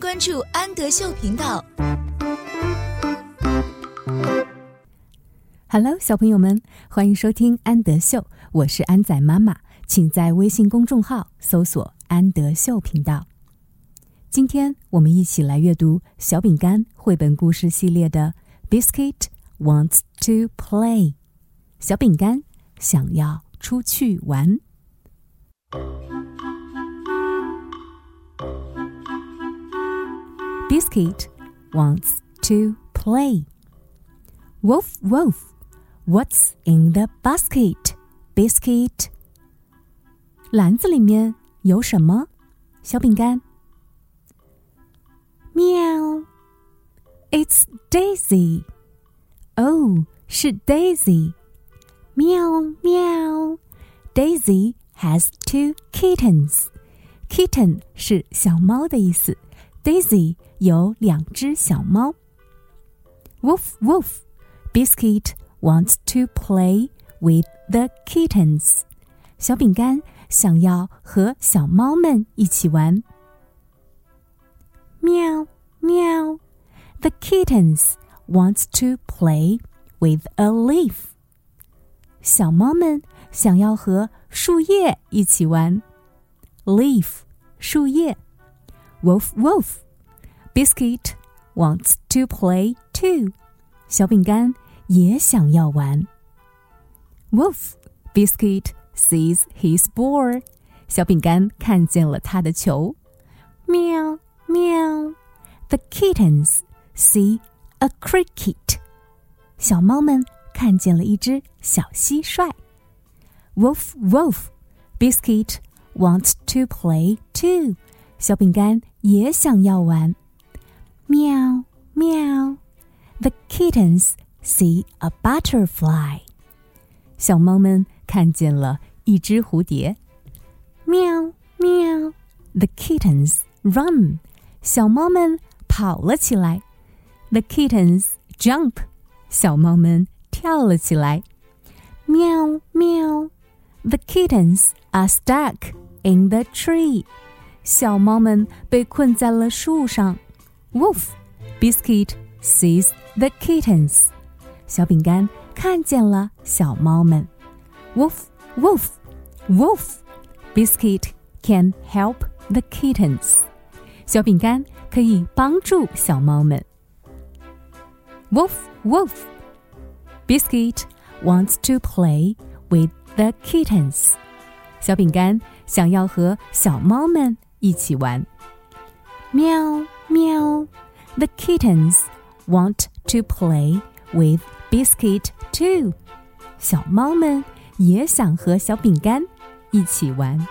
关注安德秀频道。Hello，小朋友们，欢迎收听安德秀，我是安仔妈妈，请在微信公众号搜索“安德秀频道”。今天我们一起来阅读小饼干绘本故事系列的《Biscuit Wants to Play》。小饼干想要出去玩。Biscuit wants to play. Wolf, wolf, what's in the basket? Biscuit. 篮子里面有什么？小饼干。喵。It's Daisy. Oh, 是 Daisy. 喵喵。Daisy has two kittens. Kitten 是小猫的意思。Daisy 有两只小猫。Woof woof, Biscuit wants to play with the kittens. 小饼干想要和小猫们一起玩。喵喵，The kittens wants to play with a leaf. 小猫们想要和树叶一起玩。Leaf，树叶。Wolf, wolf. Biscuit wants to play too. 小饼干也想要玩。Wolf, Biscuit sees his ball. 小饼干看见了他的球。喵喵。The kittens see a cricket. 小猫们看见了一只小蟋蟀。Wolf, wolf. Biscuit wants to play too. 小饼干也想要玩。 喵喵，The kittens see a butterfly。小猫们看见了一只蝴蝶。喵喵，The kittens run。小猫们跑了起来。The kittens jump。小猫们跳了起来。喵喵，The kittens are stuck in the tree。小猫们被困在了树上。 Wolf, Biscuit sees the kittens. 小饼干看见了小猫们。Wolf, Wolf, Wolf, Biscuit can help the kittens. 小饼干可以帮助小猫们。Wolf, Wolf, Biscuit wants to play with the kittens. 小饼干想要和小猫们一起玩。喵 喵，The kittens want to play with Biscuit too。小猫们也想和小饼干一起玩。